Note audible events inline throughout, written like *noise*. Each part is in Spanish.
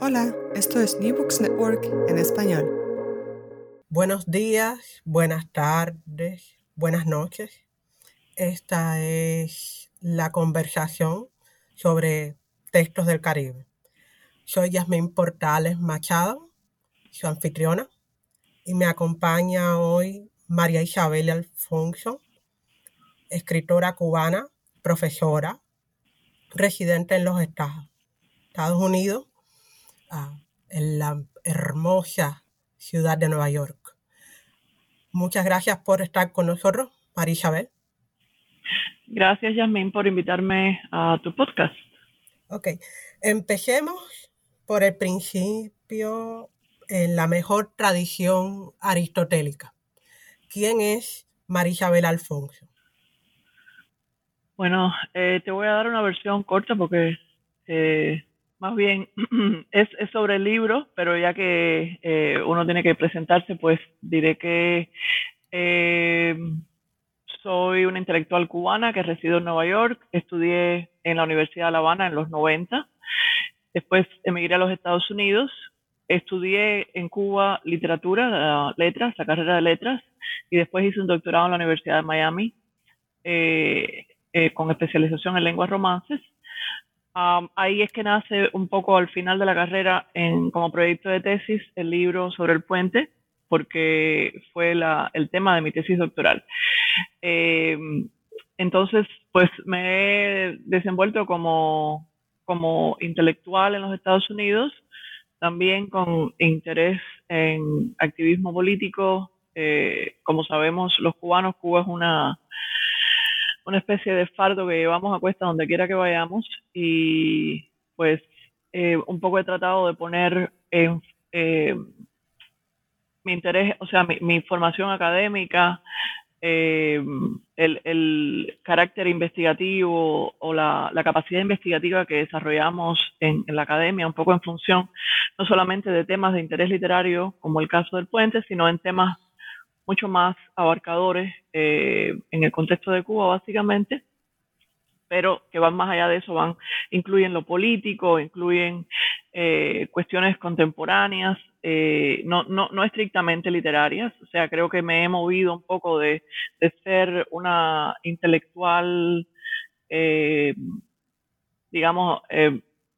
Hola, esto es New Books Network en español. Buenos días, buenas tardes, buenas noches. Esta es la conversación sobre textos del Caribe. Soy Yasmín Portales Machado, su anfitriona, y me acompaña hoy María Isabel Alfonso, escritora cubana, profesora, residente en los Estados Unidos, ah, en la hermosa ciudad de Nueva York. Muchas gracias por estar con nosotros, María Isabel. Gracias, Yasmin, por invitarme a tu podcast. Ok, empecemos por el principio en la mejor tradición aristotélica. ¿Quién es María Isabel Alfonso? Bueno, eh, te voy a dar una versión corta porque eh, más bien *clears throat* es, es, sobre el libro, pero ya que eh, uno tiene que presentarse, pues diré que soy una intelectual cubana que resido en Nueva York, estudié en la Universidad de La Habana en los 90, después emigré a los Estados Unidos, estudié en Cuba literatura, letras, la carrera de letras, y después hice un doctorado en la Universidad de Miami eh, eh, con especialización en lenguas romances. Ahí es que nace un poco al final de la carrera en, como proyecto de tesis el libro sobre el puente, porque fue el tema de mi tesis doctoral. Eh, entonces, pues me he desenvuelto como, como intelectual en los Estados Unidos, también con interés en activismo político. Eh, como sabemos, los cubanos, Cuba es una, una especie de fardo que llevamos a cuesta donde quiera que vayamos y pues eh, un poco he tratado de poner en, mi interés, o sea, mi, formación académica, eh, el, carácter investigativo o la, capacidad investigativa que desarrollamos en, la academia, un poco en función no solamente de temas de interés literario, como el caso del puente, sino en temas mucho más abarcadores eh, en el contexto de Cuba, básicamente, pero que van más allá de eso, van, incluyen lo político, incluyen eh, cuestiones contemporáneas, eh, no, no, no, estrictamente literarias. O sea, creo que me he movido un poco de, de ser una intelectual, eh, digamos,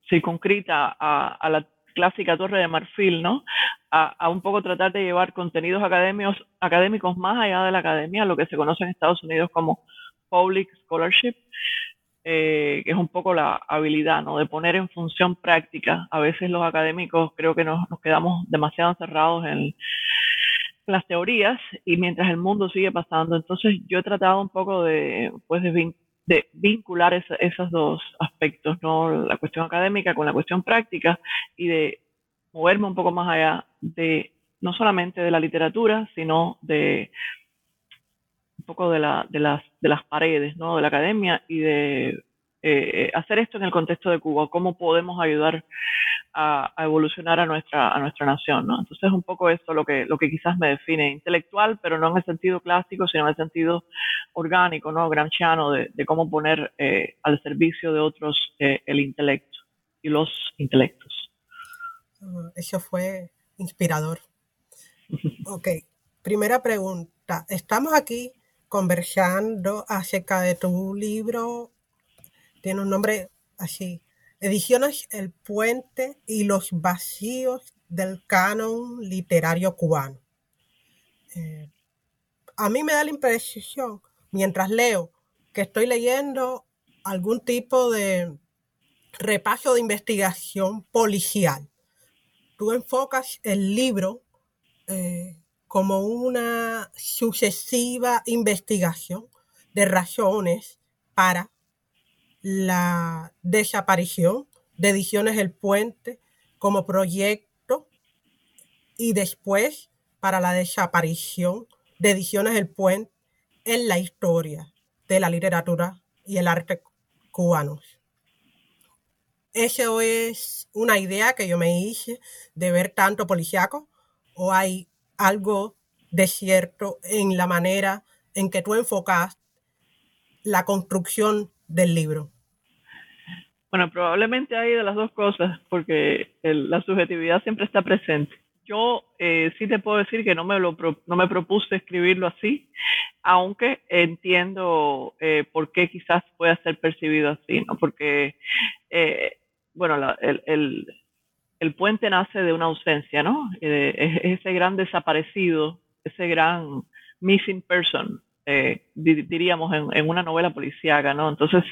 circunscrita a, a, la clásica torre de marfil, ¿no? A, un poco tratar de llevar contenidos académicos, académicos más allá de la academia, lo que se conoce en Estados Unidos como public scholarship, eh, que es un poco la habilidad, ¿no? De poner en función práctica. A veces los académicos creo que nos, quedamos demasiado encerrados en las teorías y mientras el mundo sigue pasando. Entonces yo he tratado un poco de, pues de, vincular esos dos aspectos, ¿no? La cuestión académica con la cuestión práctica y de moverme un poco más allá de no solamente de la literatura, sino de un poco de, la, de, las, de las paredes ¿no? de la academia y de eh, hacer esto en el contexto de Cuba, cómo podemos ayudar a, evolucionar a nuestra, a nuestra nación. ¿no? Entonces es un poco eso lo que, lo que quizás me define, intelectual, pero no en el sentido clásico, sino en el sentido orgánico, ¿no? gramsciano, de, de cómo poner eh, al servicio de otros eh, el intelecto y los intelectos. Ah, eso fue inspirador. Ok, primera pregunta. Estamos aquí conversando acerca de tu libro. Tiene un nombre así. Ediciones El Puente y los vacíos del canon literario cubano. Eh, a mí me da la impresión, mientras leo, que estoy leyendo algún tipo de repaso de investigación policial. Tú enfocas el libro eh, como una sucesiva investigación de razones para la desaparición de Ediciones El Puente como proyecto y después para la desaparición de Ediciones del Puente en la historia de la literatura y el arte cubanos. ¿Eso es una idea que yo me hice de ver tanto policiaco o hay algo de cierto en la manera en que tú enfocas la construcción del libro? Bueno, probablemente hay de las dos cosas, porque la subjetividad siempre está presente. Yo eh, sí te puedo decir que no me, lo, no me propuse escribirlo así, aunque entiendo eh, por qué quizás pueda ser percibido así, ¿no? Porque, eh, bueno, el, el, el, puente nace de una ausencia, ¿no? ese gran desaparecido, ese gran missing person eh, diríamos, en, una novela policíaca, ¿no? Entonces,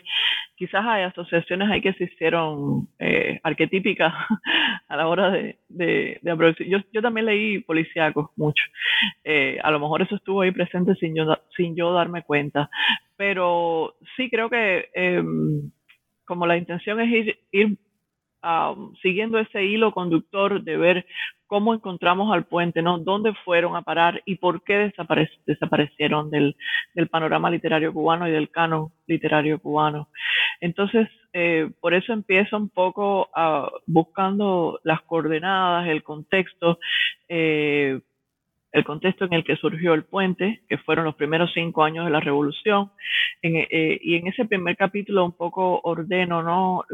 quizás hay asociaciones ahí que se hicieron eh, arquetípicas *laughs* a la hora de, de, yo, yo, también leí policíacos mucho. Eh, a lo mejor eso estuvo ahí presente sin yo, sin yo darme cuenta. Pero sí creo que em, como la intención es ir siguiendo ese hilo conductor de ver cómo encontramos al puente, ¿no? ¿Dónde fueron a parar y por qué desaparecieron del, panorama literario cubano y del canon literario cubano? Entonces, eh, por eso empiezo un poco buscando las coordenadas, el contexto, eh, el contexto en el que surgió el puente, que fueron los primeros cinco años de la revolución, eh, y en ese primer capítulo un poco ordeno, ¿no?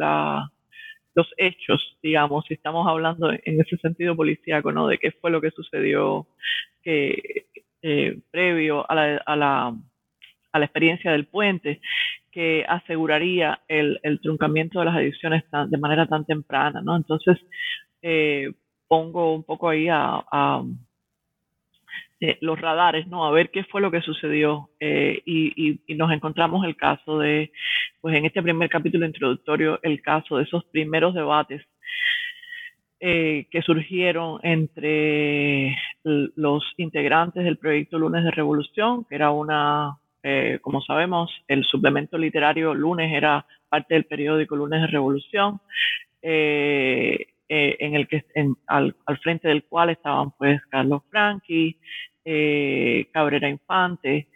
Los hechos, digamos, si estamos hablando en ese sentido policíaco, ¿no? De qué fue lo que sucedió que, eh, previo a la, a, la, a la, experiencia del puente, que aseguraría el, el truncamiento de las ediciones de manera tan temprana, ¿no? Entonces, eh, pongo un poco ahí a eh, los radares, ¿no? A ver qué fue lo que sucedió. Eh, y, nos encontramos el caso de, pues en este primer capítulo introductorio, el caso de esos primeros debates eh, que surgieron entre los integrantes del proyecto Lunes de Revolución, que era una, como sabemos, el suplemento literario Lunes era parte del periódico Lunes de Revolución. En el que al, al, frente del cual estaban pues Carlos Franchi, eh, Cabrera Infante,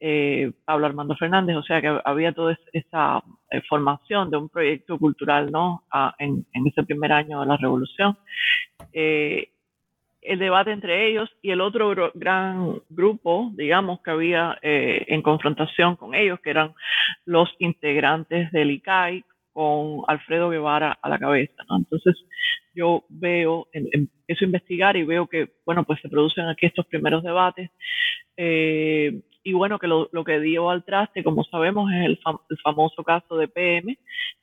eh, Pablo Armando Fernández, o sea que había toda esa eh, formación de un proyecto cultural ¿no? en, ese primer año de la revolución. el debate entre ellos y el otro gran grupo, digamos, que había en confrontación con ellos, que eran los integrantes del ICAI, con Alfredo Guevara a la cabeza. Entonces, yo veo, empiezo a investigar y veo que, bueno, pues se producen aquí estos primeros debates. Eh, y bueno, que lo, que dio al traste, como sabemos, es el, famoso caso de PM,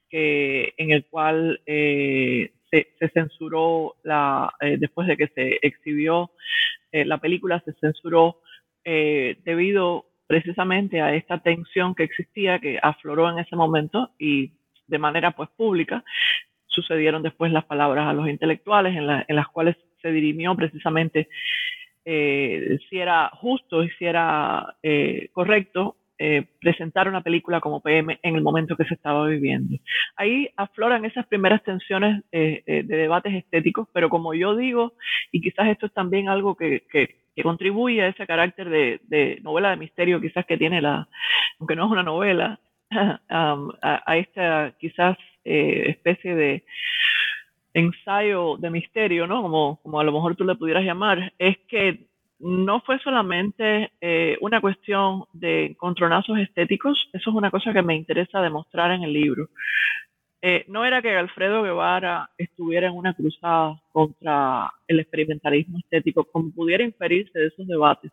que, en el cual eh, se, censuró, la, eh, después de que se exhibió la película, se censuró debido precisamente a esta tensión que existía, que afloró en ese momento y de manera pues pública, sucedieron después las palabras a los intelectuales en, las cuales se dirimió precisamente eh, si era justo y si era eh, correcto eh, presentar una película como PM en el momento que se estaba viviendo. Ahí afloran esas primeras tensiones de debates estéticos, pero como yo digo, y quizás esto es también algo que, contribuye a ese carácter de, de, novela de misterio quizás que tiene la, aunque no es una novela, *laughs* a, esta quizás eh, especie de ensayo de misterio, ¿no? Como, como a lo mejor tú le pudieras llamar, es que no fue solamente eh, una cuestión de encontronazos estéticos, eso es una cosa que me interesa demostrar en el libro. Eh, no era que Alfredo Guevara estuviera en una cruzada contra el experimentalismo estético, como pudiera inferirse de esos debates,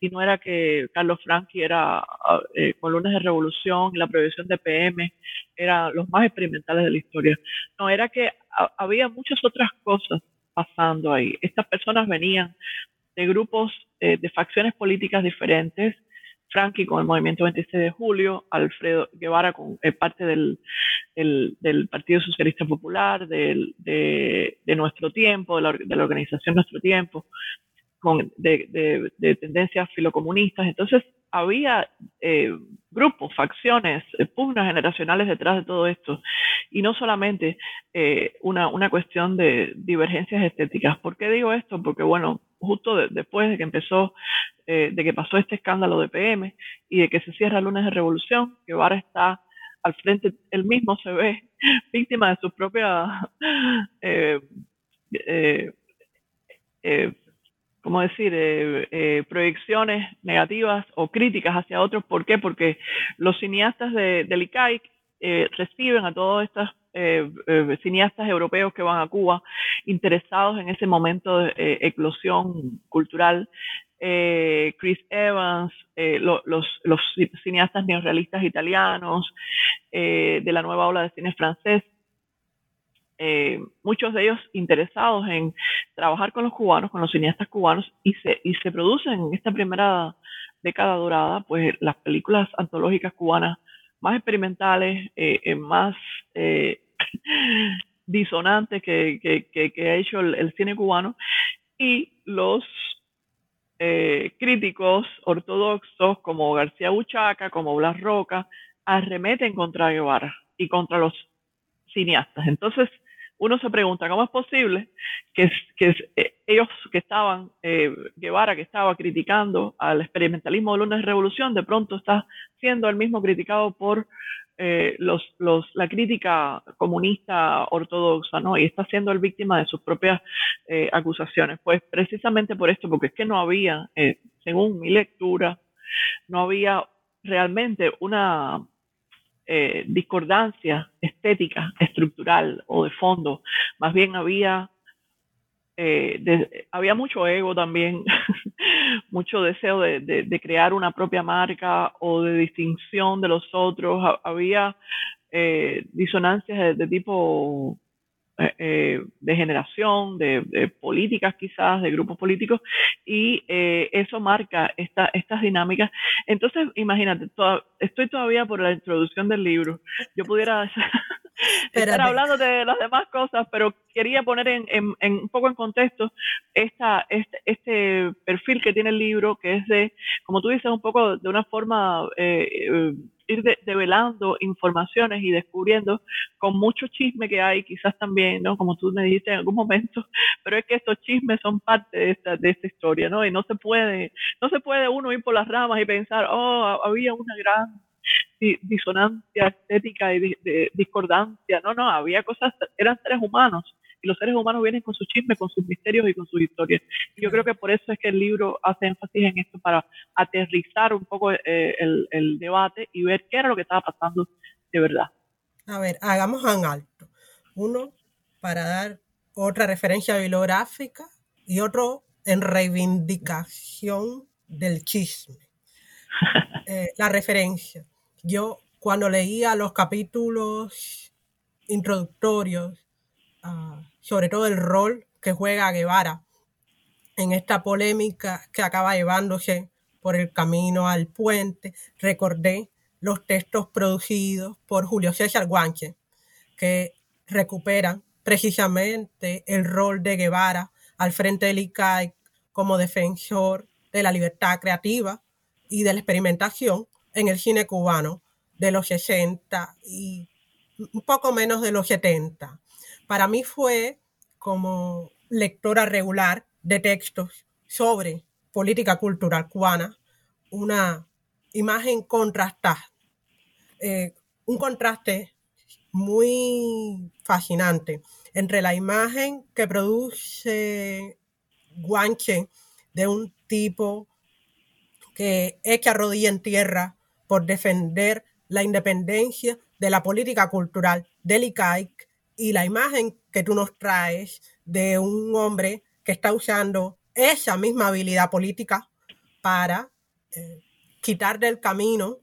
y no era que Carlos Franchi era ah, eh, con lunes de revolución la prohibición de PM eran los más experimentales de la historia. No, era que había muchas otras cosas pasando ahí. Estas personas venían de grupos, eh, de facciones políticas diferentes, Frankie con el movimiento 26 de julio, Alfredo Guevara con eh, parte del, del, Partido Socialista Popular, del, de, de, Nuestro Tiempo, de la, de la organización Nuestro Tiempo, con, de, de, tendencias filocomunistas. Entonces, había eh, grupos, facciones, eh, pugnas generacionales detrás de todo esto. Y no solamente eh, una, una, cuestión de divergencias estéticas. ¿Por qué digo esto? Porque, bueno, justo después de que empezó, de que pasó este escándalo de PM y de que se cierra el lunes de revolución, que ahora está al frente, él mismo se ve *laughs* víctima de sus propias *laughs* ¿cómo decir?, eh, eh, proyecciones negativas o críticas hacia otros. ¿Por qué? Porque los cineastas de, del ICAIC eh, reciben a todos estos cineastas europeos que van a Cuba interesados en ese momento de eclosión cultural. Chris Evans, los, los, cineastas neorrealistas italianos, de la nueva ola de cine francés, eh, muchos de ellos interesados en trabajar con los cubanos, con los cineastas cubanos, y se, y se producen en esta primera década dorada, pues las películas antológicas cubanas más experimentales, eh, eh, más *laughs* disonantes que, que, ha hecho el, cine cubano, y los críticos ortodoxos como García Buchaca, como Blas Roca, arremeten contra Guevara y contra los cineastas. Entonces, uno se pregunta, ¿cómo es posible que, eh, ellos que estaban, eh, Guevara que estaba criticando al experimentalismo de lunes de revolución, de pronto está siendo el mismo criticado por eh, los, la crítica comunista ortodoxa, ¿no? Y está siendo el víctima de sus propias acusaciones. Pues precisamente por esto, porque es que no había, según mi lectura, no había realmente una eh, discordancia estética, estructural o de fondo. Más bien había, eh, había mucho ego también, *laughs* mucho deseo de, crear una propia marca o de distinción de los otros. Había eh, disonancias de tipo eh, de generación, de, políticas quizás, de grupos políticos, y eh, eso marca esta, estas dinámicas. Entonces, imagínate, estoy todavía por la introducción del libro. Yo pudiera *laughs* *laughs* estar hablando de las demás cosas, pero quería poner en, un poco en contexto esta, este, este, perfil que tiene el libro, que es de, como tú dices, un poco de una forma ir develando informaciones y descubriendo con mucho chisme que hay, quizás también, ¿no? Como tú me dijiste en algún momento, *laughs* pero es que estos chismes son parte de esta, de esta historia, ¿no? Y no se puede, no se puede uno ir por las ramas y pensar, oh, había una gran disonancia estética y discordancia. No, no, había cosas, eran seres humanos y los seres humanos vienen con sus chismes, con sus misterios y con sus historias. Y yo creo que por eso es que el libro hace énfasis en esto, para aterrizar un poco eh, el, debate y ver qué era lo que estaba pasando de verdad. A ver, hagamos un alto. Uno, para dar otra referencia bibliográfica y otro en reivindicación del chisme. *laughs* Eh, la referencia. Yo cuando leía los capítulos introductorios a sobre todo el rol que juega Guevara en esta polémica que acaba llevándose por el camino al puente, recordé los textos producidos por Julio César Guanche, que recuperan precisamente el rol de Guevara al frente del ICAI como defensor de la libertad creativa y de la experimentación en el cine cubano de los 60 y un poco menos de los 70 para mí fue como lectora regular de textos sobre política cultural cubana una imagen contrastada, eh, un contraste muy fascinante entre la imagen que produce Guanche de un tipo que echa rodilla en tierra por defender la independencia de la política cultural del ICAIC y la imagen que tú nos traes de un hombre que está usando esa misma habilidad política para eh, quitar del camino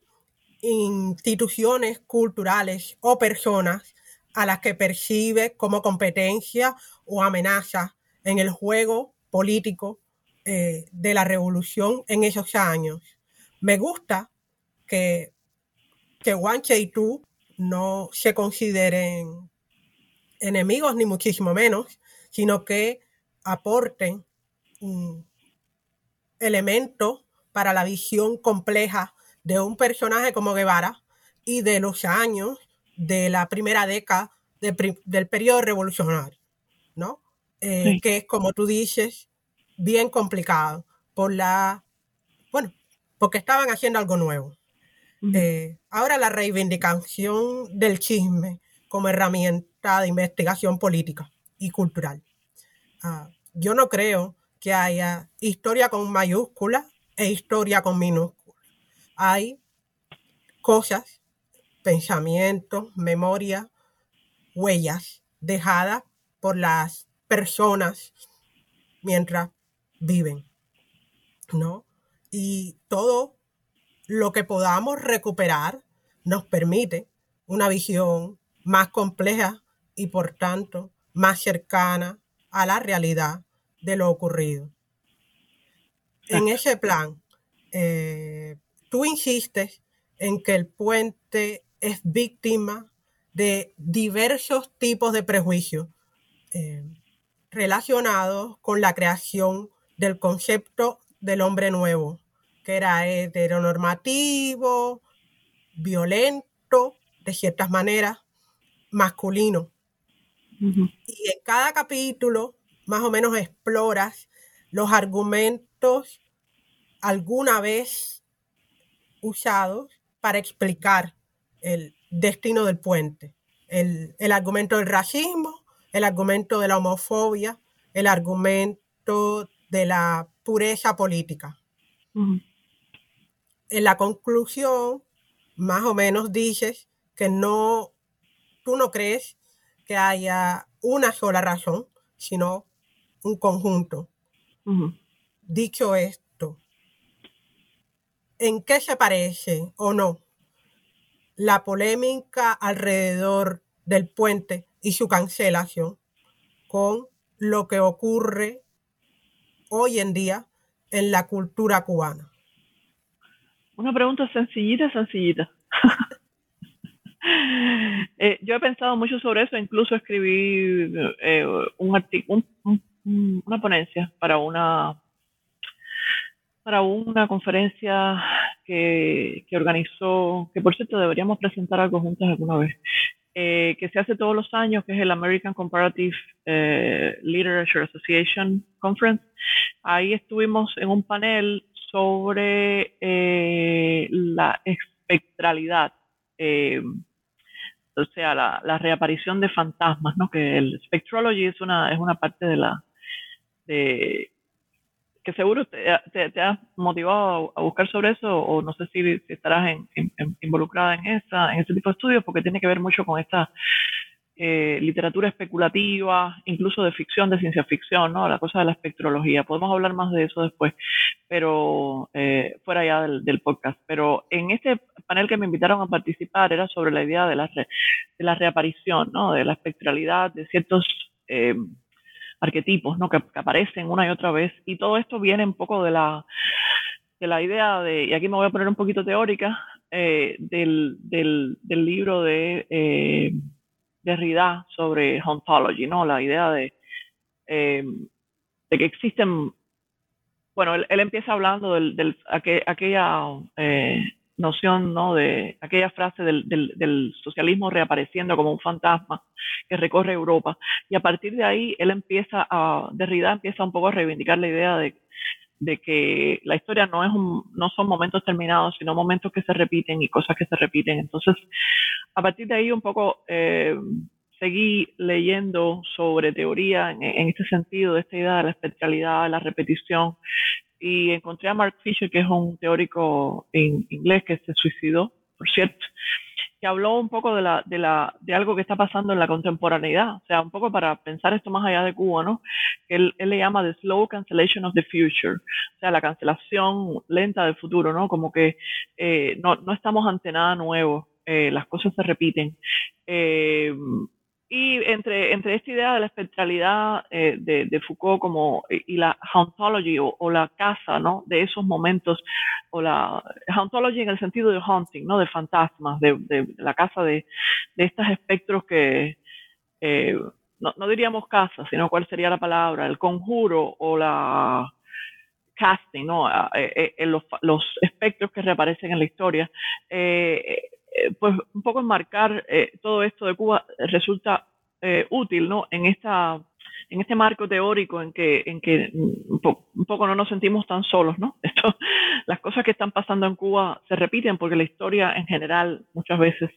instituciones culturales o personas a las que percibe como competencia o amenaza en el juego político eh, de la revolución en esos años. Me gusta que, que Guanche y tú no se consideren enemigos ni muchísimo menos, sino que aporten elementos para la visión compleja de un personaje como Guevara y de los años de la primera década del periodo revolucionario, ¿no? Eh, que es, como tú dices, bien complicado por la, bueno, porque estaban haciendo algo nuevo. Eh, ahora la reivindicación del chisme como herramienta de investigación política y cultural. Ah, yo no creo que haya historia con mayúscula e historia con minúscula. Hay cosas, pensamientos, memoria, huellas dejadas por las personas mientras viven, ¿no? Y todo lo que podamos recuperar nos permite una visión más compleja y por tanto más cercana a la realidad de lo ocurrido. En ese plan, eh, tú insistes en que el puente es víctima de diversos tipos de prejuicios eh, relacionados con la creación del concepto del hombre nuevo, que era heteronormativo, violento, de ciertas maneras, masculino. Y en cada capítulo, más o menos, exploras los argumentos alguna vez usados para explicar el destino del puente. El, argumento del racismo, el argumento de la homofobia, el argumento de la pureza política. En la conclusión, más o menos dices que no, tú no crees que haya una sola razón, sino un conjunto. Dicho esto, ¿en qué se parece o no la polémica alrededor del puente y su cancelación con lo que ocurre hoy en día en la cultura cubana? Una pregunta sencillita, sencillita. *laughs* Eh, yo he pensado mucho sobre eso, incluso escribí eh, un una ponencia para una para una conferencia que, organizó, que por cierto deberíamos presentar algo juntos alguna vez, eh, que se hace todos los años, que es el American Comparative Literature Association Conference. Ahí estuvimos en un panel sobre la espectralidad o sea, la, reaparición de fantasmas, ¿no? Que el spectrology es una, es una parte de la, de, que seguro te, te, has motivado a, buscar sobre eso, o no sé si, estarás involucrada en esa, en ese tipo de estudios, porque tiene que ver mucho con esta eh, literatura especulativa, incluso de ficción, de ciencia ficción, ¿no? La cosa de la espectrología. Podemos hablar más de eso después, pero eh, fuera ya del, podcast. Pero en este panel que me invitaron a participar era sobre la idea de la, de la reaparición, ¿no? De la espectralidad, de ciertos eh, arquetipos, ¿no? Que, aparecen una y otra vez. Y todo esto viene un poco de la, de la idea de, y aquí me voy a poner un poquito teórica, del, del, del, libro de Derrida sobre ontology, ¿no? La idea de, eh, de que existen, bueno, él, empieza hablando de aquella eh, noción, ¿no? De aquella frase del, del, socialismo reapareciendo como un fantasma que recorre Europa. Y a partir de ahí, él empieza a, Derrida empieza un poco a reivindicar la idea de, de que la historia no es un, no son momentos terminados, sino momentos que se repiten y cosas que se repiten. Entonces, a partir de ahí un poco eh, seguí leyendo sobre teoría en, este sentido, de esta idea de la especialidad, la repetición, y encontré a Mark Fisher, que es un teórico en inglés que se suicidó, por cierto, que habló un poco de, la, de, la, de algo que está pasando en la contemporaneidad, o sea, un poco para pensar esto más allá de Cuba, ¿no? Que él, le llama the slow cancellation of the future, o sea, la cancelación lenta del futuro, ¿no? Como que eh, no, no, estamos ante nada nuevo, eh, las cosas se repiten. Eh, y entre, entre esta idea de la espectralidad eh, de, Foucault como, y la hauntology o, la casa ¿no? de esos momentos, o la hauntology en el sentido de haunting, ¿no? de fantasmas, de, la casa de, de estos espectros que, eh, no, no, diríamos casa, sino cuál sería la palabra, el conjuro o la casting, ¿no? en los, los, espectros que reaparecen en la historia. Pues un poco enmarcar todo esto de Cuba resulta útil, ¿no? En esta en este marco teórico en que, en que un, poco no nos sentimos tan solos, ¿no? *laughs* Esto, las cosas que están pasando en Cuba se repiten porque la historia en general muchas veces,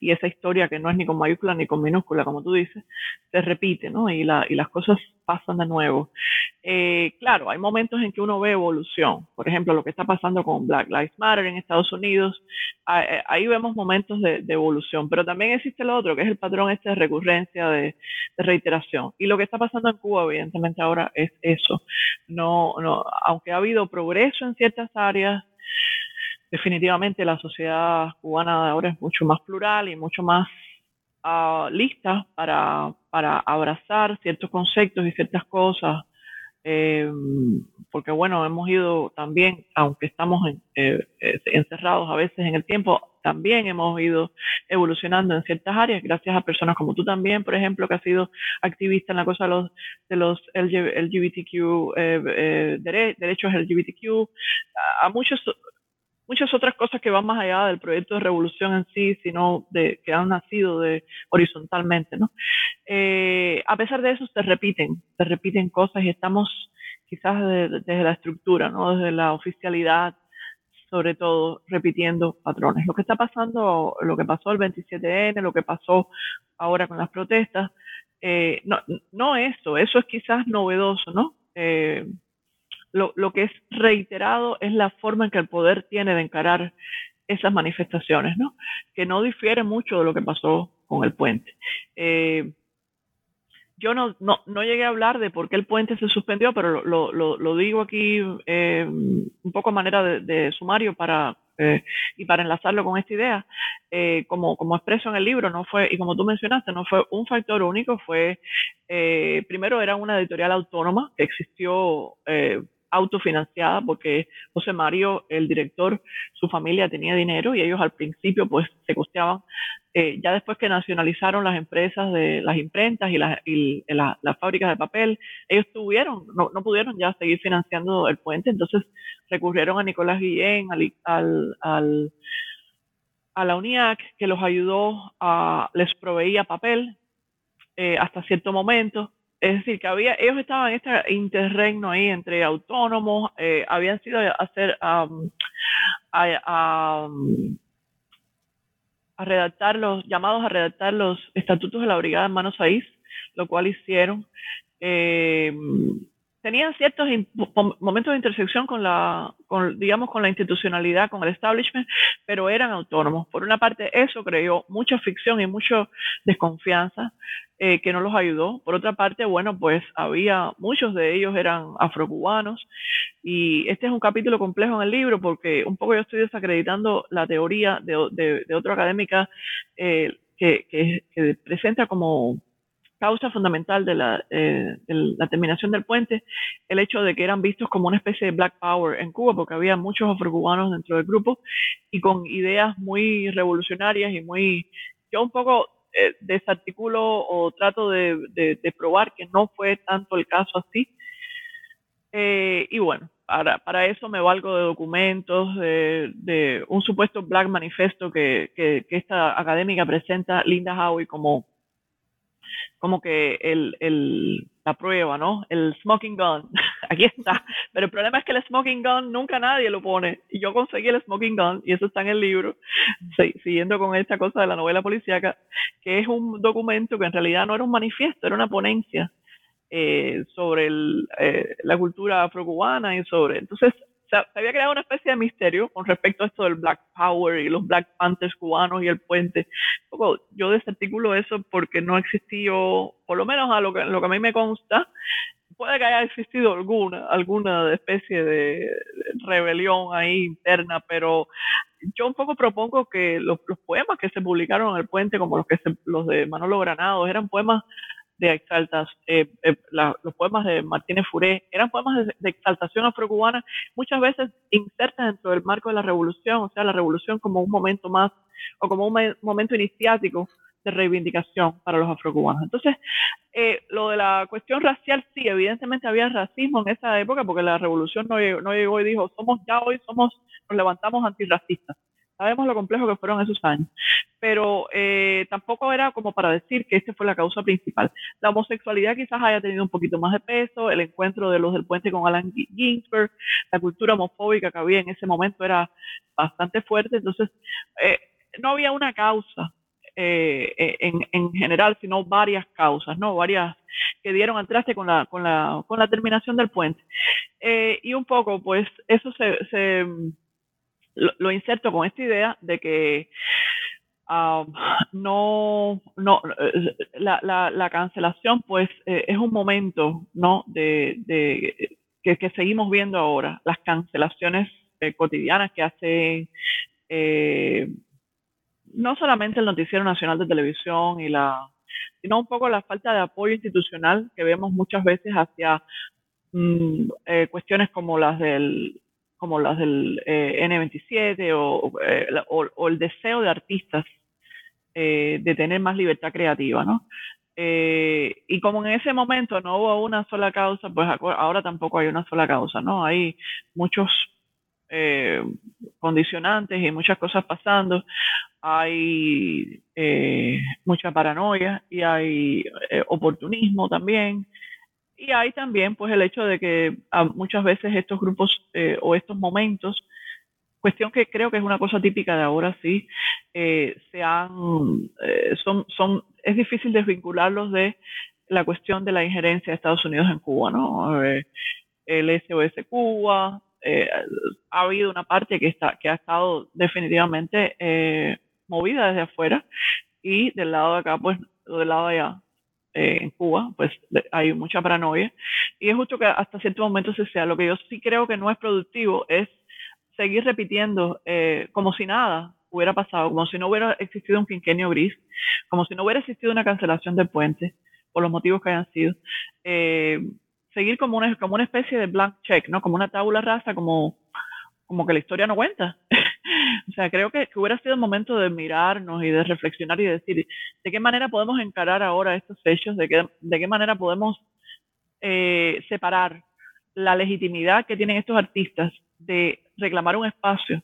y esa historia que no es ni con mayúscula ni con minúscula, como tú dices, se repite, ¿no? Y, la, y las cosas pasan de nuevo. Eh, claro, hay momentos en que uno ve evolución. Por ejemplo, lo que está pasando con Black Lives Matter en Estados Unidos, eh, ahí vemos momentos de, evolución. Pero también existe lo otro, que es el patrón este de recurrencia, de, reiteración. Y lo que está pasando en Cuba, evidentemente, ahora es eso. No, no, aunque ha habido progreso en ciertas áreas, definitivamente la sociedad cubana ahora es mucho más plural y mucho más uh, lista para, para abrazar ciertos conceptos y ciertas cosas. Eh, porque bueno, hemos ido también, aunque estamos eh, eh, encerrados a veces en el tiempo, también hemos ido evolucionando en ciertas áreas, gracias a personas como tú también, por ejemplo, que has sido activista en la cosa de los, de los LGBTQ, derechos LGBTQ, a muchos muchas otras cosas que van más allá del proyecto de revolución en sí, sino de que han nacido de horizontalmente, ¿no? Eh, a pesar de eso se repiten, se repiten cosas y estamos quizás desde, la estructura, ¿no? Desde la oficialidad, sobre todo repitiendo patrones. Lo que está pasando, lo que pasó el 27N, lo que pasó ahora con las protestas, eh, no, no eso, eso es quizás novedoso, ¿no? Eh, lo, que es reiterado es la forma en que el poder tiene de encarar esas manifestaciones, ¿no? Que no difiere mucho de lo que pasó con el puente. Eh, yo no, no, no, llegué a hablar de por qué el puente se suspendió, pero lo, lo, digo aquí eh, un poco a manera de, sumario para eh, y para enlazarlo con esta idea. como, como expreso en el libro, no fue, y como tú mencionaste, no fue un factor único, fue, primero era una editorial autónoma que existió autofinanciada porque José Mario, el director, su familia tenía dinero y ellos al principio pues se costeaban. Eh, ya después que nacionalizaron las empresas de las imprentas y, las, y las fábricas de papel, ellos tuvieron, no, no, pudieron ya seguir financiando el puente, entonces recurrieron a Nicolás Guillén, al, al, al a la UNIAC, que los ayudó, a, les proveía papel eh, hasta cierto momento es decir, que había, ellos estaban en este interregno ahí entre autónomos, eh, habían sido a hacer, a, redactar los, llamados a redactar los estatutos de la Brigada Manos Ahí, lo cual hicieron. Eh, tenían ciertos momentos de intersección con la, con, digamos, con la institucionalidad, con el establishment, pero eran autónomos. Por una parte, eso creó mucha ficción y mucha desconfianza eh, que no los ayudó. Por otra parte, bueno, pues había, muchos de ellos eran afrocubanos y este es un capítulo complejo en el libro porque un poco yo estoy desacreditando la teoría de, de, otra académica eh, que, presenta como causa fundamental de la, eh, la, terminación del puente el hecho de que eran vistos como una especie de black power en Cuba, porque había muchos afrocubanos dentro del grupo y con ideas muy revolucionarias y muy... Yo un poco eh, desarticulo o trato de, de, probar que no fue tanto el caso así. Eh, y bueno, para, para, eso me valgo de documentos, de, de un supuesto Black Manifesto que, que, esta académica presenta, Linda Howie, como como que el, el, la prueba, ¿no? El smoking gun, *laughs* aquí está. Pero el problema es que el smoking gun nunca nadie lo pone. Y yo conseguí el smoking gun, y eso está en el libro, siguiendo con esta cosa de la novela policíaca, que es un documento que en realidad no era un manifiesto, era una ponencia eh, sobre eh, la cultura afrocubana y sobre... Entonces, se, había creado una especie de misterio con respecto a esto del Black Power y los Black Panthers cubanos y el puente. yo desarticulo eso porque no existió, por lo menos a lo que, lo que a mí me consta, puede que haya existido alguna, alguna especie de rebelión ahí interna, pero yo un poco propongo que los, poemas que se publicaron en el puente, como los que los de Manolo Granados, eran poemas de exaltas, eh, eh, los poemas de Martínez Furé, eran poemas de, exaltación afrocubana, muchas veces insertas dentro del marco de la revolución, o sea, la revolución como un momento más, o como un momento iniciático de reivindicación para los afrocubanos. Entonces, eh, lo de la cuestión racial, sí, evidentemente había racismo en esa época porque la revolución no no llegó y dijo, somos ya hoy, somos, nos levantamos antirracistas. Sabemos lo complejo que fueron esos años, pero eh, tampoco era como para decir que esta fue la causa principal. La homosexualidad quizás haya tenido un poquito más de peso, el encuentro de los del puente con Alan Ginsberg, la cultura homofóbica que había en ese momento era bastante fuerte, entonces eh, no había una causa eh, en, en, general, sino varias causas, ¿no? Varias que dieron al traste con la, con la, con la terminación del puente. y un poco, pues, eso se, se lo, inserto con esta idea de que um, no, no la, la, la, cancelación pues eh, es un momento no de, de que, que, seguimos viendo ahora las cancelaciones eh, cotidianas que hace eh, no solamente el noticiero nacional de televisión y la sino un poco la falta de apoyo institucional que vemos muchas veces hacia mm, cuestiones como las del como las del eh, N27 eh, o, el deseo de artistas eh, de tener más libertad creativa, ¿no? y como en ese momento no hubo una sola causa, pues ahora tampoco hay una sola causa, ¿no? Hay muchos condicionantes y muchas cosas pasando. Hay mucha paranoia y hay oportunismo también. Y hay también pues el hecho de que ah, muchas veces estos grupos eh, o estos momentos, cuestión que creo que es una cosa típica de ahora sí, eh, se han, eh, son, son, es difícil desvincularlos de la cuestión de la injerencia de Estados Unidos en Cuba, ¿no? el SOS Cuba, ha habido una parte que, está, que ha estado definitivamente movida desde afuera y del lado de acá, pues del lado de allá, eh, en Cuba, pues hay mucha paranoia. Y es justo que hasta cierto momento se sea. Lo que yo sí creo que no es productivo es seguir repitiendo eh, como si nada hubiera pasado, como si no hubiera existido un quinquenio gris, como si no hubiera existido una cancelación del puente, por los motivos que hayan sido. Eh, seguir como una, como una especie de blank check, ¿no? Como una tabula rasa, como, como que la historia no cuenta. *laughs* *laughs* O sea, creo que, hubiera sido el momento de mirarnos y de reflexionar y decir de qué manera podemos encarar ahora estos hechos, de qué, de qué manera podemos eh, separar la legitimidad que tienen estos artistas de reclamar un espacio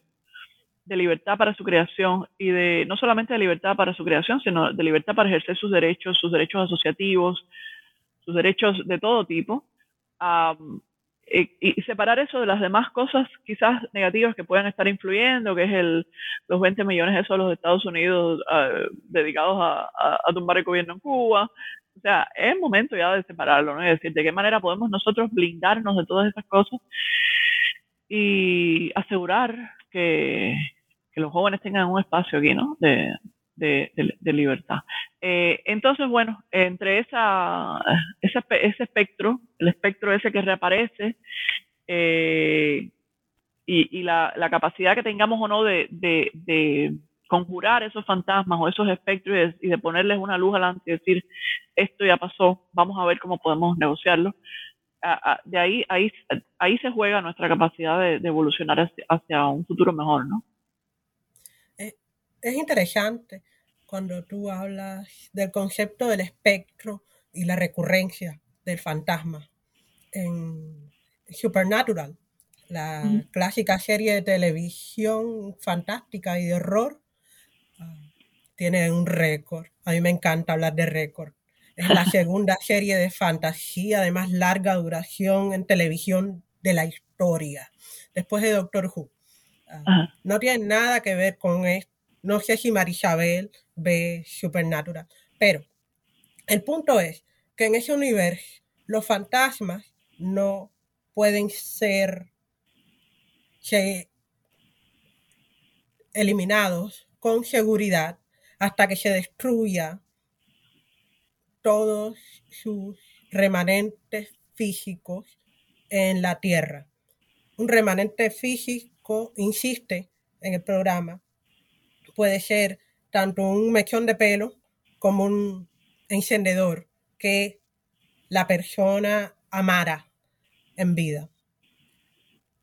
de libertad para su creación y de no solamente de libertad para su creación, sino de libertad para ejercer sus derechos, sus derechos asociativos, sus derechos de todo tipo, y separar eso de las demás cosas quizás negativas que puedan estar influyendo, que es el, los 20 millones esos de los Estados Unidos ah, dedicados a, tumbar el gobierno en Cuba. O sea, es momento ya de separarlo, ¿no? Es decir, de qué manera podemos nosotros blindarnos de todas esas cosas y asegurar que, que los jóvenes tengan un espacio aquí, ¿no? De, de, libertad. Eh, entonces, bueno, entre esa, ese, ese, espectro, el espectro ese que reaparece, eh, y, la, capacidad que tengamos o no de, de, conjurar esos fantasmas o esos espectros y de, ponerles una luz adelante y decir, esto ya pasó, vamos a ver cómo podemos negociarlo. de ahí, ahí, ahí se juega nuestra capacidad de, evolucionar hacia, hacia, un futuro mejor, ¿no? Eh, es interesante cuando tú hablas del concepto del espectro y la recurrencia del fantasma. En Supernatural, la clásica serie de televisión fantástica y de horror, ah, tiene un récord. A mí me encanta hablar de récord. Es la *laughs* segunda serie de fantasía de más larga duración en televisión de la historia, después de Doctor Who. Ah, no tiene nada que ver con esto no sé si Marisabel ve Supernatural, pero el punto es que en ese universo los fantasmas no pueden ser eliminados con seguridad hasta que se destruya todos sus remanentes físicos en la Tierra. Un remanente físico, insiste en el programa, puede ser tanto un mechón de pelo como un encendedor que la persona amara en vida.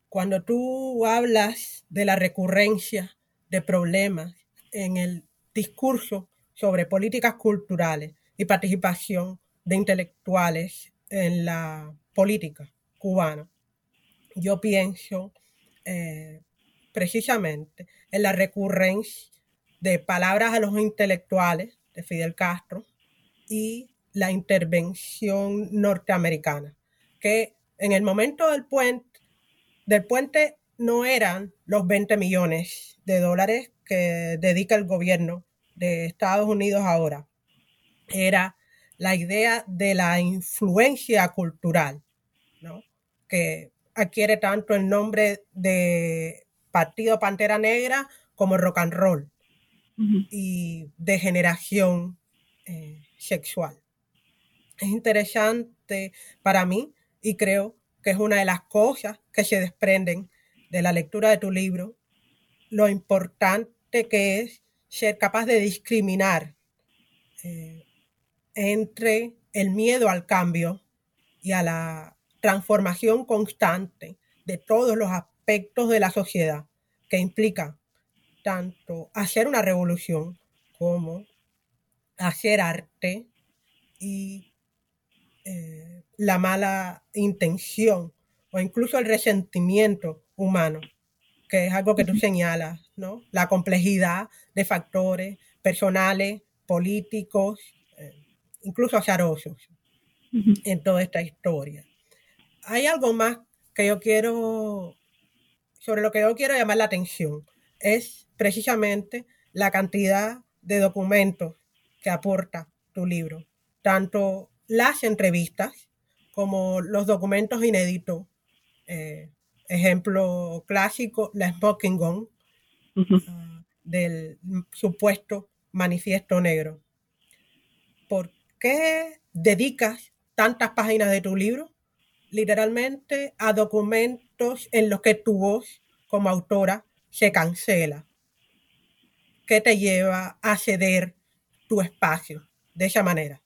Cuando tú hablas de la recurrencia de problemas en el discurso sobre políticas culturales y participación de intelectuales en la política cubana, yo pienso eh, precisamente en la recurrencia de palabras a los intelectuales de Fidel Castro y la intervención norteamericana, que en el momento del puente, del puente no eran los 20 millones de dólares que dedica el gobierno de Estados Unidos ahora, era la idea de la influencia cultural, ¿no? que adquiere tanto el nombre de Partido Pantera Negra como rock and roll y de generación eh, sexual. Es interesante para mí y creo que es una de las cosas que se desprenden de la lectura de tu libro, lo importante que es ser capaz de discriminar eh, entre el miedo al cambio y a la transformación constante de todos los aspectos de la sociedad que implica tanto hacer una revolución como hacer arte y eh, la mala intención o incluso el resentimiento humano, que es algo que tú señalas, ¿no? La complejidad de factores personales, políticos, eh, incluso azarosos en toda esta historia. Hay algo más que yo quiero, sobre lo que yo quiero llamar la atención, es precisamente la cantidad de documentos que aporta tu libro, tanto las entrevistas como los documentos inéditos. Eh, ejemplo clásico, la Smoking Gun, ah, del supuesto manifiesto negro. ¿Por qué dedicas tantas páginas de tu libro literalmente a documentos en los que tu voz como autora se cancela? ¿Qué te lleva a ceder tu espacio de esa manera?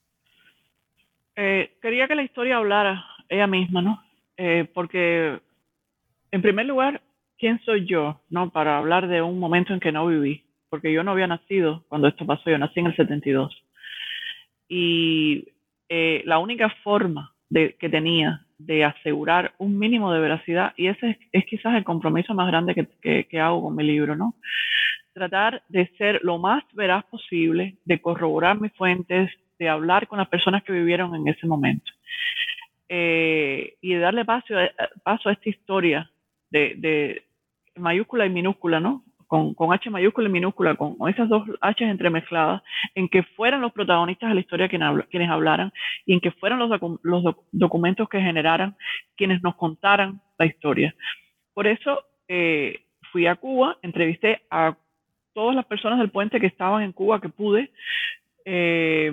Eh, quería que la historia hablara ella misma, ¿no? Eh, porque, en primer lugar, ¿quién soy yo, no? Para hablar de un momento en que no viví, porque yo no había nacido cuando esto pasó, yo nací en el 72. Y eh, la única forma de, que tenía de asegurar un mínimo de veracidad, y ese es, quizás el compromiso más grande que, que, hago con mi libro, ¿no? Tratar de ser lo más veraz posible, de corroborar mis fuentes, de hablar con las personas que vivieron en ese momento. Eh, y de darle paso, paso a esta historia de, de mayúscula y minúscula, ¿no? Con, H mayúscula y minúscula, con, esas dos H entremezcladas, en que fueran los protagonistas de la historia quienes, hablaran y en que fueran los, documentos que generaran quienes nos contaran la historia. Por eso eh, fui a Cuba, entrevisté a todas las personas del puente que estaban en Cuba que pude, eh,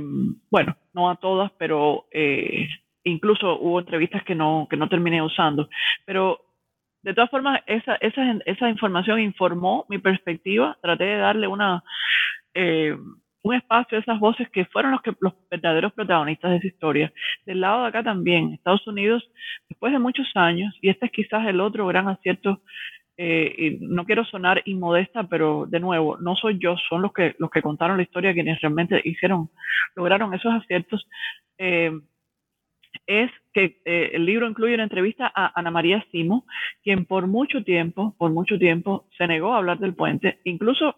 bueno, no a todas, pero eh, incluso hubo entrevistas que no, que no terminé usando, pero de todas formas, esa, esa, esa información informó mi perspectiva. Traté de darle una, eh, un espacio a esas voces que fueron los, que, los verdaderos protagonistas de esa historia. Del lado de acá también, Estados Unidos, después de muchos años, y este es quizás el otro gran acierto, eh, no quiero sonar inmodesta, pero de nuevo, no soy yo, son los que, los que contaron la historia quienes realmente hicieron, lograron esos aciertos. Eh, es que eh, el libro incluye una entrevista a Ana María Simo, quien por mucho tiempo, por mucho tiempo, se negó a hablar del puente. Incluso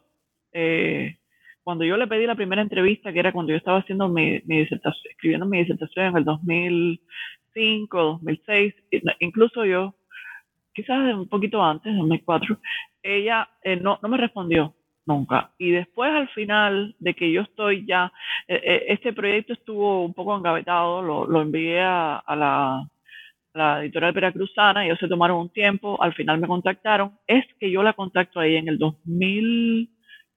eh, cuando yo le pedí la primera entrevista, que era cuando yo estaba haciendo mi, disertación, escribiendo mi disertación en el 2005, 2006, incluso yo, quizás un poquito antes, 2004, ella eh, no, no me respondió nunca. Y después al final de que yo estoy ya, eh, eh, este proyecto estuvo un poco engavetado, lo, lo envié a, la, la editorial veracruzana, ellos se tomaron un tiempo, al final me contactaron, es que yo la contacto ahí en el 2000,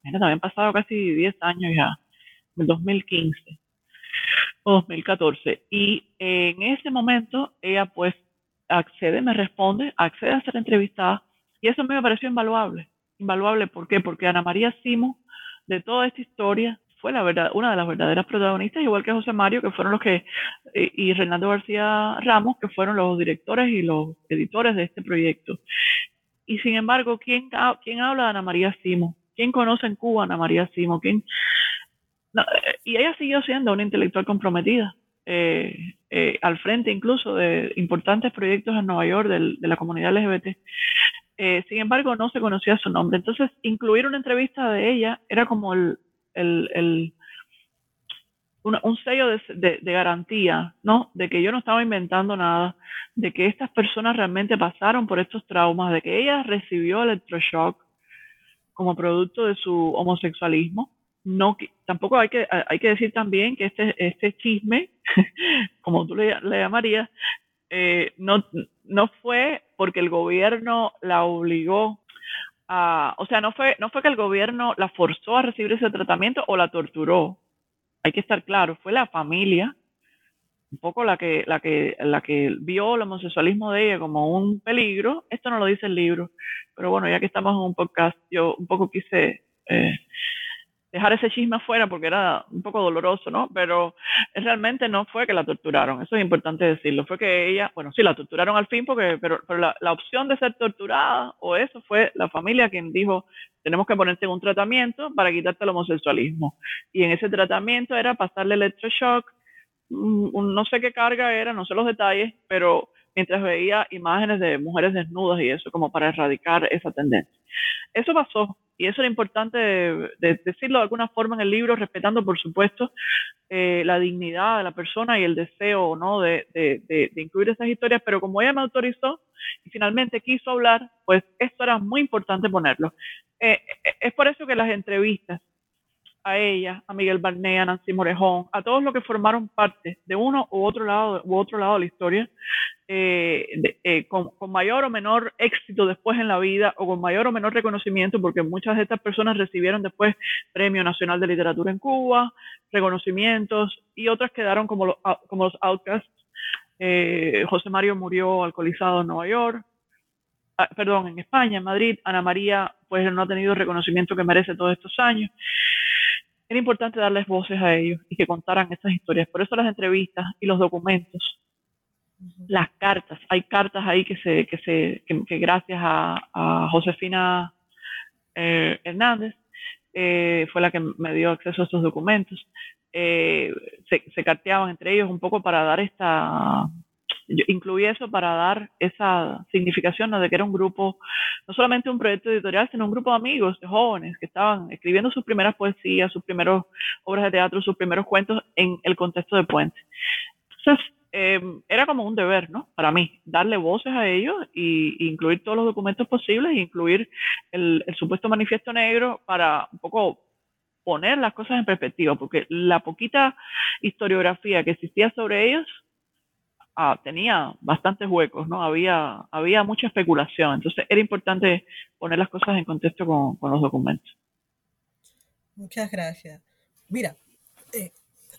mira, también pasado casi 10 años ya, en el 2015 o 2014. Y en ese momento ella pues accede, me responde, accede a ser entrevistada y eso me pareció invaluable invaluable. ¿Por qué? Porque Ana María Simo, de toda esta historia, fue la verdad, una de las verdaderas protagonistas, igual que José Mario, que fueron los que, y, Renando García Ramos, que fueron los directores y los editores de este proyecto. Y sin embargo, ¿quién, quién habla de Ana María Simo? ¿Quién conoce en Cuba Ana María Simo? ¿Quién? y ella siguió siendo una intelectual comprometida, eh, eh, al frente incluso de importantes proyectos en Nueva York de la comunidad LGBT. Eh, sin embargo, no se conocía su nombre. Entonces, incluir una entrevista de ella era como el, el, un sello de, garantía, ¿no? De que yo no estaba inventando nada, de que estas personas realmente pasaron por estos traumas, de que ella recibió electroshock como producto de su homosexualismo no tampoco hay que hay que decir también que este este chisme *laughs* como tú le, llamarías eh, no no fue porque el gobierno la obligó a o sea no fue no fue que el gobierno la forzó a recibir ese tratamiento o la torturó. Hay que estar claro fue la familia un poco la que la que la que vio el homosexualismo de ella como un peligro. Esto no lo dice el libro pero bueno ya que estamos en un podcast yo un poco quise eh, dejar ese chisme afuera porque era un poco doloroso, ¿no? Pero realmente no fue que la torturaron, eso es importante decirlo, fue que ella, bueno, sí, la torturaron al fin, porque, pero, pero la, la opción de ser torturada o eso fue la familia quien dijo, tenemos que ponerte en un tratamiento para quitarte el homosexualismo. Y en ese tratamiento era pasarle electroshock, no sé qué carga era, no sé los detalles, pero mientras veía imágenes de mujeres desnudas y eso como para erradicar esa tendencia. Eso pasó y eso era importante de, decirlo de alguna forma en el libro, respetando por supuesto eh, la dignidad de la persona y el deseo ¿no? De, de, incluir esas historias, pero como ella me autorizó y finalmente quiso hablar, pues esto era muy importante ponerlo. Eh, eh, es por eso que las entrevistas a ella, a Miguel Barnea, a Nancy Morejón, a todos los que formaron parte de uno u otro lado, u otro lado de la historia, eh, eh, con, mayor o menor éxito después en la vida o con mayor o menor reconocimiento, porque muchas de estas personas recibieron después Premio Nacional de Literatura en Cuba, reconocimientos, y otras quedaron como, los, como los outcasts. Eh, José Mario murió alcoholizado en Nueva York, ah, perdón, en España, en Madrid. Ana María, pues no ha tenido el reconocimiento que merece todos estos años era importante darles voces a ellos y que contaran esas historias. Por eso las entrevistas y los documentos, las cartas, hay cartas ahí que se, que se, que, gracias a, Josefina eh, Hernández eh, fue la que me dio acceso a estos documentos. Eh, se, se carteaban entre ellos un poco para dar esta yo incluí eso para dar esa significación de que era un grupo, no solamente un proyecto editorial, sino un grupo de amigos, de jóvenes que estaban escribiendo sus primeras poesías, sus primeras obras de teatro, sus primeros cuentos en el contexto de Puente. Entonces, eh, era como un deber, ¿no? Para mí, darle voces a ellos y, incluir todos los documentos posibles, e incluir el, el supuesto manifiesto negro para un poco poner las cosas en perspectiva, porque la poquita historiografía que existía sobre ellos Ah, tenía bastantes huecos, ¿no? Había, había mucha especulación. Entonces era importante poner las cosas en contexto con, con los documentos. Muchas gracias. Mira, eh,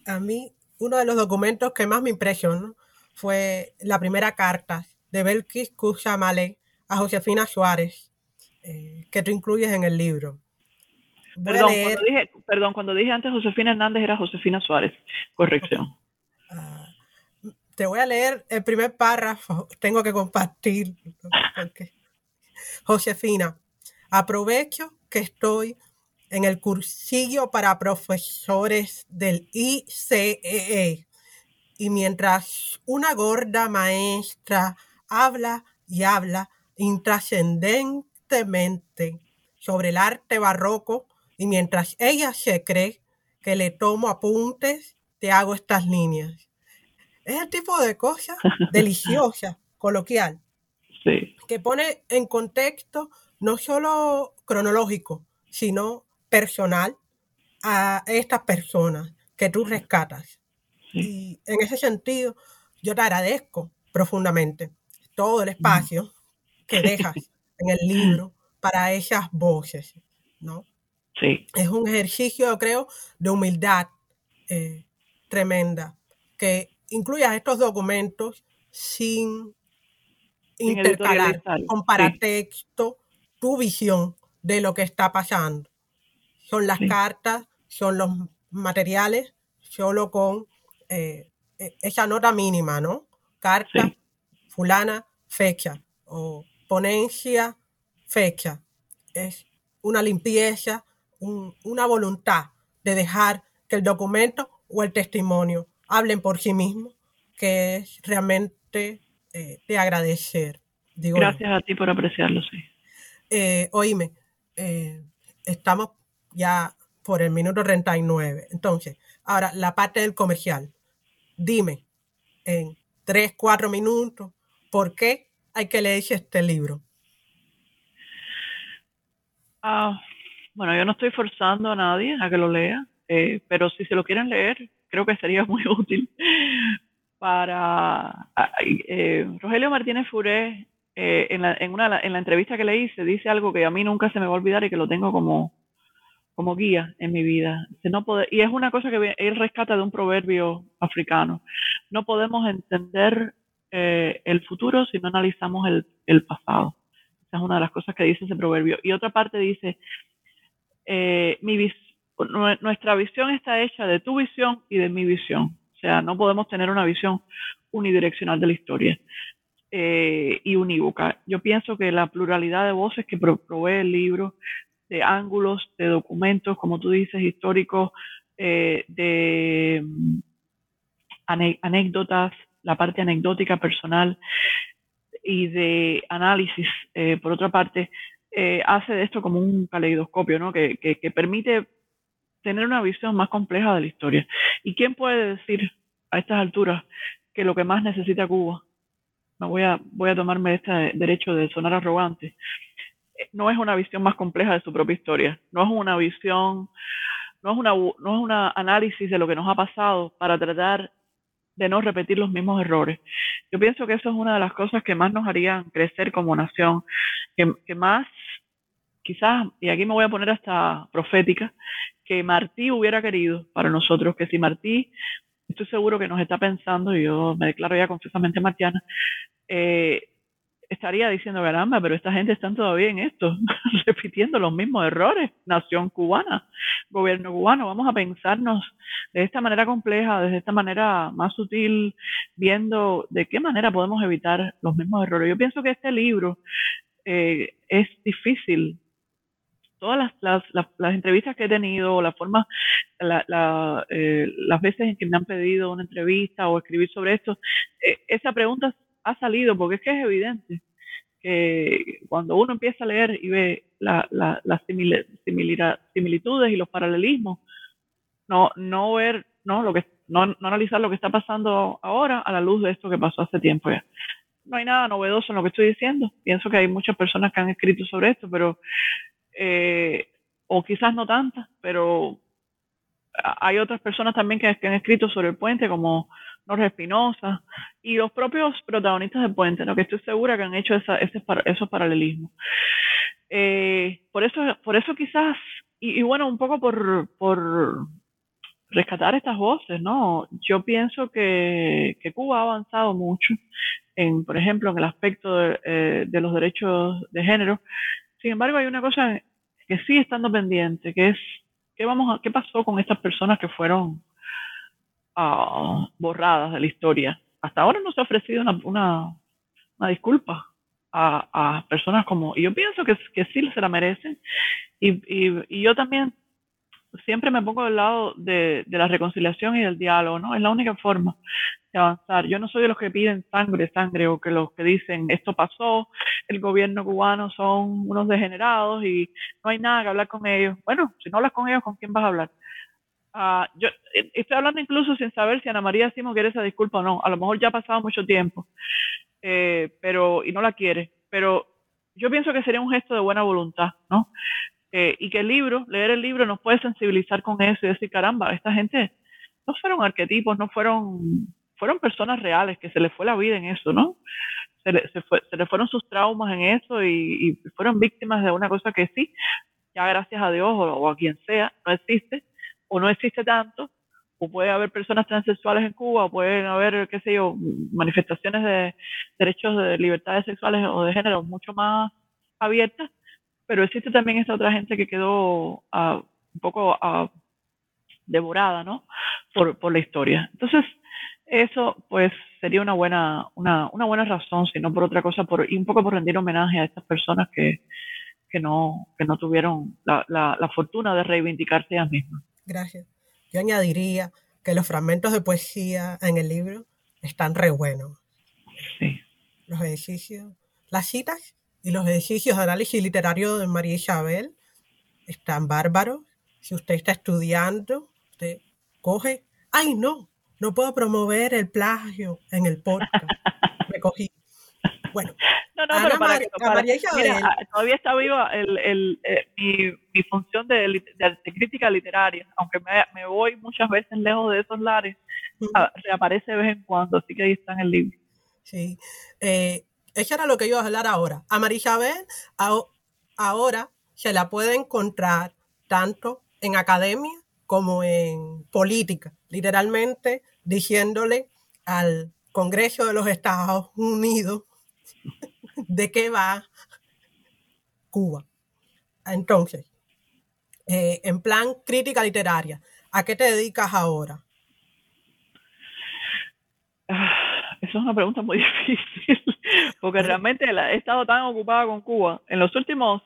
a mí uno de los documentos que más me impresionó fue la primera carta de Belkis Kusamale a Josefina Suárez, eh, que tú incluyes en el libro. Perdón cuando, dije, perdón, cuando dije antes Josefina Hernández era Josefina Suárez. Corrección. Te voy a leer el primer párrafo, *laughs* tengo que compartir. Josefina, aprovecho que estoy en el cursillo para profesores del ICEE e y mientras una gorda maestra habla y habla intrascendentemente sobre el arte barroco y mientras ella se cree que le tomo apuntes, te hago estas líneas. Es el tipo de cosa deliciosa, *laughs* coloquial, que pone en contexto no solo cronológico, sino personal a estas personas que tú rescatas. Y en ese sentido, yo te agradezco profundamente todo el espacio *laughs* que dejas en el libro para esas voces, ¿no? Sí. Es un ejercicio, creo, de humildad eh, tremenda que incluyas estos documentos sin, intercalar con paratexto tu visión de lo que está pasando. Son las cartas, son los materiales, solo con eh, e, esa nota mínima, ¿no? Carta, fulana, fecha, o ponencia, fecha. Es una limpieza, una voluntad de dejar que el documento o el testimonio hablen por sí mismos, que es realmente eh, de agradecer. Gracias a ti por apreciarlo, sí. Eh, oíme, eh, estamos ya por el minuto 39. Entonces, ahora la parte del comercial. Dime en tres, cuatro minutos, ¿por qué hay que leerse este libro? Ah, bueno, yo no estoy forzando a nadie a que lo lea, eh, pero si se lo quieren leer, creo que sería muy *laughs* útil para... Eh, Rogelio Martínez Furé, eh, en, la, en, una, en la entrevista que le hice, dice algo que a mí nunca se me va a olvidar y que lo tengo como, como guía en mi vida. No y es una cosa que él rescata de un proverbio africano. No podemos entender el futuro si no analizamos el, pasado. Esa es una de las cosas que dice ese proverbio. Y otra parte dice, eh, mi nuestra visión está hecha de tu visión y de mi visión. O sea, no podemos tener una visión unidireccional de la historia eh, y unívoca. Yo pienso que la pluralidad de voces que provee el libro, de ángulos, de documentos, como tú dices, históricos, eh, de mm, anécdotas, la parte anecdótica personal y de análisis, por otra parte, eh, hace de esto como un caleidoscopio, ¿no? Que, permite tener una visión más compleja de la historia. ¿Y quién puede decir a estas alturas que lo que más necesita Cuba, no voy a, voy a tomarme este derecho de sonar arrogante, no es una visión más compleja de su propia historia, no es una visión, no es una, no es un análisis de lo que nos ha pasado para tratar de no repetir los mismos errores. Yo pienso que eso es una de las cosas que más nos harían crecer como nación, que, más, quizás, y aquí me voy a poner hasta profética, que Martí hubiera querido para nosotros, que si Martí, estoy seguro que nos está pensando, yo me declaro ya confesamente martiana, eh, estaría diciendo, caramba, pero esta gente está todavía en esto, *laughs* repitiendo los mismos errores. Nación cubana, gobierno cubano, vamos a pensarnos de esta manera compleja, de esta manera más sutil, viendo de qué manera podemos evitar los mismos errores. Yo pienso que este libro eh, es difícil. Todas las, las, entrevistas que he tenido, la forma, eh, las veces en que me han pedido una entrevista o escribir sobre esto, eh, esa pregunta ha salido, porque es que es evidente que cuando uno empieza a leer y ve las similitudes y los paralelismos, no, no ver, no, lo que, no, no, analizar lo que está pasando ahora a la luz de esto que pasó hace tiempo ya. No hay nada novedoso en lo que estoy diciendo. Pienso que hay muchas personas que han escrito sobre esto, pero, eh, o quizás no tantas, pero hay otras personas también que, han escrito sobre el puente, como Norge Espinosa, y los propios protagonistas del puente, ¿no? que estoy segura que han hecho esa, ese, esos paralelismos. Eh, por, eso, por eso quizás, y, bueno, un poco por, por rescatar estas voces, ¿no? Yo pienso que, que, Cuba ha avanzado mucho, en, por ejemplo, en el aspecto de, eh, de los derechos de género. Sin embargo, hay una cosa que sigue estando pendiente, que es ¿qué, vamos qué pasó con estas personas que fueron uh, borradas de la historia? Hasta ahora no se ha ofrecido una, una, una disculpa a, a, personas como, y yo pienso que, que sí se la merecen, y, y, y yo también siempre me pongo del lado de, de, la reconciliación y del diálogo, ¿no? Es la única forma avanzar. Yo no soy de los que piden sangre, sangre, o que los que dicen esto pasó, el gobierno cubano son unos degenerados y no hay nada que hablar con ellos. Bueno, si no hablas con ellos, ¿con quién vas a hablar? Uh, yo eh, estoy hablando incluso sin saber si Ana María Simo quiere esa disculpa o no. A lo mejor ya ha pasado mucho tiempo, eh, pero y no la quiere. Pero yo pienso que sería un gesto de buena voluntad, ¿no? Eh, y que el libro, leer el libro nos puede sensibilizar con eso y decir, caramba, esta gente no fueron arquetipos, no fueron, fueron personas reales, que se les fue la vida en eso, ¿no? Se le, se, le fueron sus traumas en eso y, fueron víctimas de una cosa que sí, ya gracias a Dios o, o, a quien sea, no existe, o no existe tanto, o puede haber personas transexuales en Cuba, o pueden haber, qué sé yo, manifestaciones de derechos de libertades sexuales o de género mucho más abiertas, pero existe también esta otra gente que quedó uh, un poco uh, devorada, ¿no? Por, por la historia. Entonces, eso pues sería una buena, una, una buena razón, si no por otra cosa, por, y un poco por rendir homenaje a estas personas que, que no, que no tuvieron la, la, la fortuna de reivindicarse ellas mismas. Gracias. yo añadiría que los fragmentos de poesía en el libro están re buenos. Sí. Los ejercicios, las citas y los ejercicios de análisis literario de María Isabel están bárbaros. Si usted está estudiando, usted coge, ay no, no puedo promover el plagio en el podcast. *laughs* Me cogí. Bueno, No, no, pero para Mar- que, para- María Isabel. mira, todavía está viva el, el, eh, mi, mi función de, de- de crítica literaria, aunque me, me voy muchas veces lejos de esos lares, ah, reaparece de vez en cuando, así que ahí está en el libro. Sí. Eh, eso era lo que iba a hablar ahora. A María Isabel ahora se la puede encontrar tanto en academia como en política, literalmente diciéndole al Congreso de los Estados Unidos *laughs* de qué va Cuba. Entonces, eh, en plan crítica literaria, ¿a qué te dedicas ahora? Ah, Esa es una pregunta muy *laughs* difícil, porque realmente he estado tan ocupada con Cuba en los últimos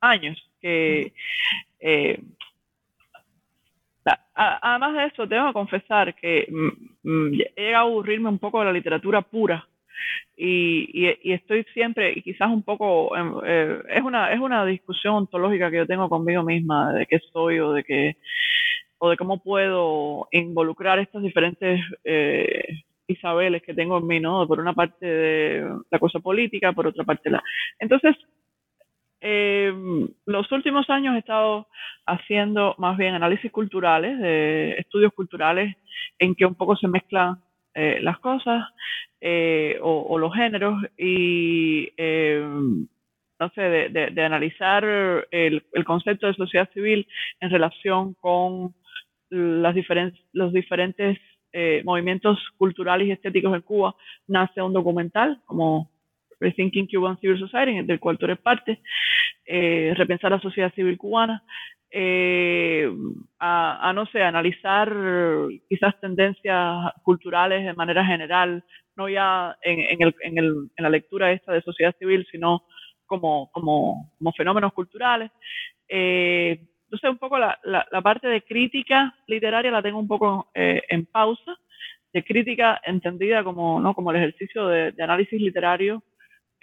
años que, eh, además de eso, tengo que confesar que mm, mm, he llegado a aburrirme un poco de la literatura pura y, y- y estoy siempre, y quizás un poco, em, eh, es una es una discusión ontológica que yo tengo conmigo misma de qué soy o de qué o de cómo puedo involucrar estas diferentes eh, Isabeles que tengo en mí, ¿no? Por una parte de la cosa política, por otra parte la... Entonces, eh, los últimos años he estado haciendo más bien análisis culturales, de estudios culturales en que un poco se mezclan eh, las cosas eh, o, los géneros y eh, no sé, de, de- analizar el, el concepto de sociedad civil en relación con las los diferentes eh, movimientos culturales y estéticos en Cuba, nace un documental como Rethinking Cuban Civil Society, del cual tú eres parte, eh, repensar la sociedad civil cubana, eh, a, no sé, analizar quizás tendencias culturales de manera general, no ya en, el, en, el, en la lectura esta de sociedad civil, sino como, fenómenos culturales. Eh, entonces, un poco la, parte de crítica literaria la tengo un poco eh, en pausa, de crítica entendida como, ¿no? como el ejercicio de análisis literario.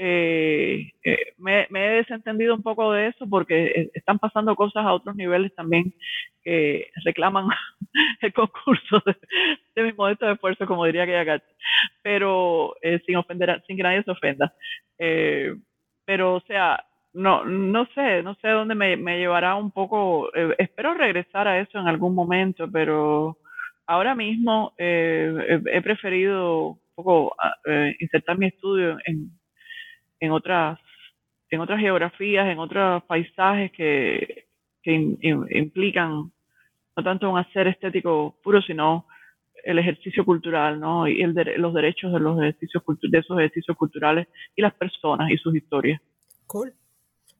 Eh, eh, me, he desentendido un poco de eso porque están pasando cosas a otros niveles también que reclaman *laughs* el concurso de, de mis modestos esfuerzos, como diría aquella carta, pero eh, sin ofender, sin que nadie se ofenda. Eh, pero, o sea, no, no sé, no sé dónde me, me llevará un poco. Eh, espero regresar a eso en algún momento, pero ahora mismo eh, he, he, preferido un poco eh, insertar mi estudio en, en, otras, en otras geografías, en otros paisajes que, que in, in, implican no tanto un hacer estético puro, sino el ejercicio cultural, ¿no? Y el de, los derechos de los ejercicios de esos ejercicios culturales y las personas y sus historias. Cool.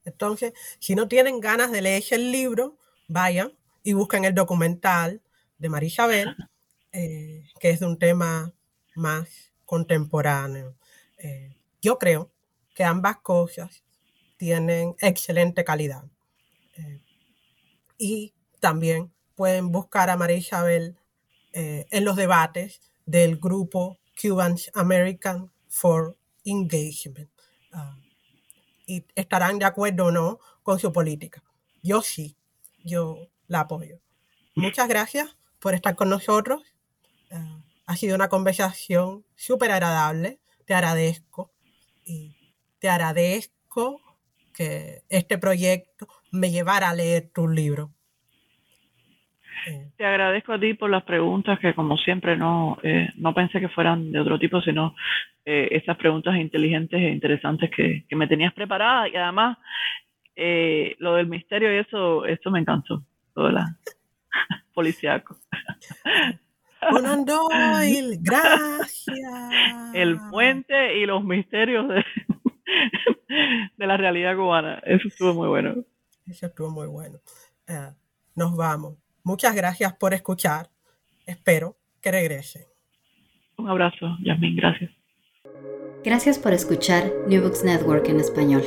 Entonces, si no tienen ganas de leerse el libro, vayan y busquen el documental de María Isabel, eh, que es de un tema más contemporáneo. Eh, yo creo que ambas cosas tienen excelente calidad. Eh, y también pueden buscar a María Isabel eh, en los debates del grupo Cubans American for Engagement. Uh, y estarán de acuerdo o no con su política. Yo sí, yo la apoyo. Muchas gracias por estar con nosotros. Uh, ha sido una conversación súper agradable. Te agradezco te agradezco que este proyecto me llevara a leer tu libro. Te agradezco a ti por las preguntas que como siempre no, eh, no pensé que fueran de otro tipo, sino eh, esas preguntas inteligentes e interesantes que, que me tenías preparada y además eh, lo del misterio y eso, eso me encantó, todo de la *laughs* policíaco. Conan Doyle, *laughs* gracias. El puente y los misterios de, *laughs* de la realidad cubana, eso estuvo muy bueno. Eso estuvo muy bueno. Uh, nos vamos. Muchas gracias por escuchar. Espero que regresen. Un abrazo, Yasmin. Gracias. Gracias por escuchar New Books Network en español.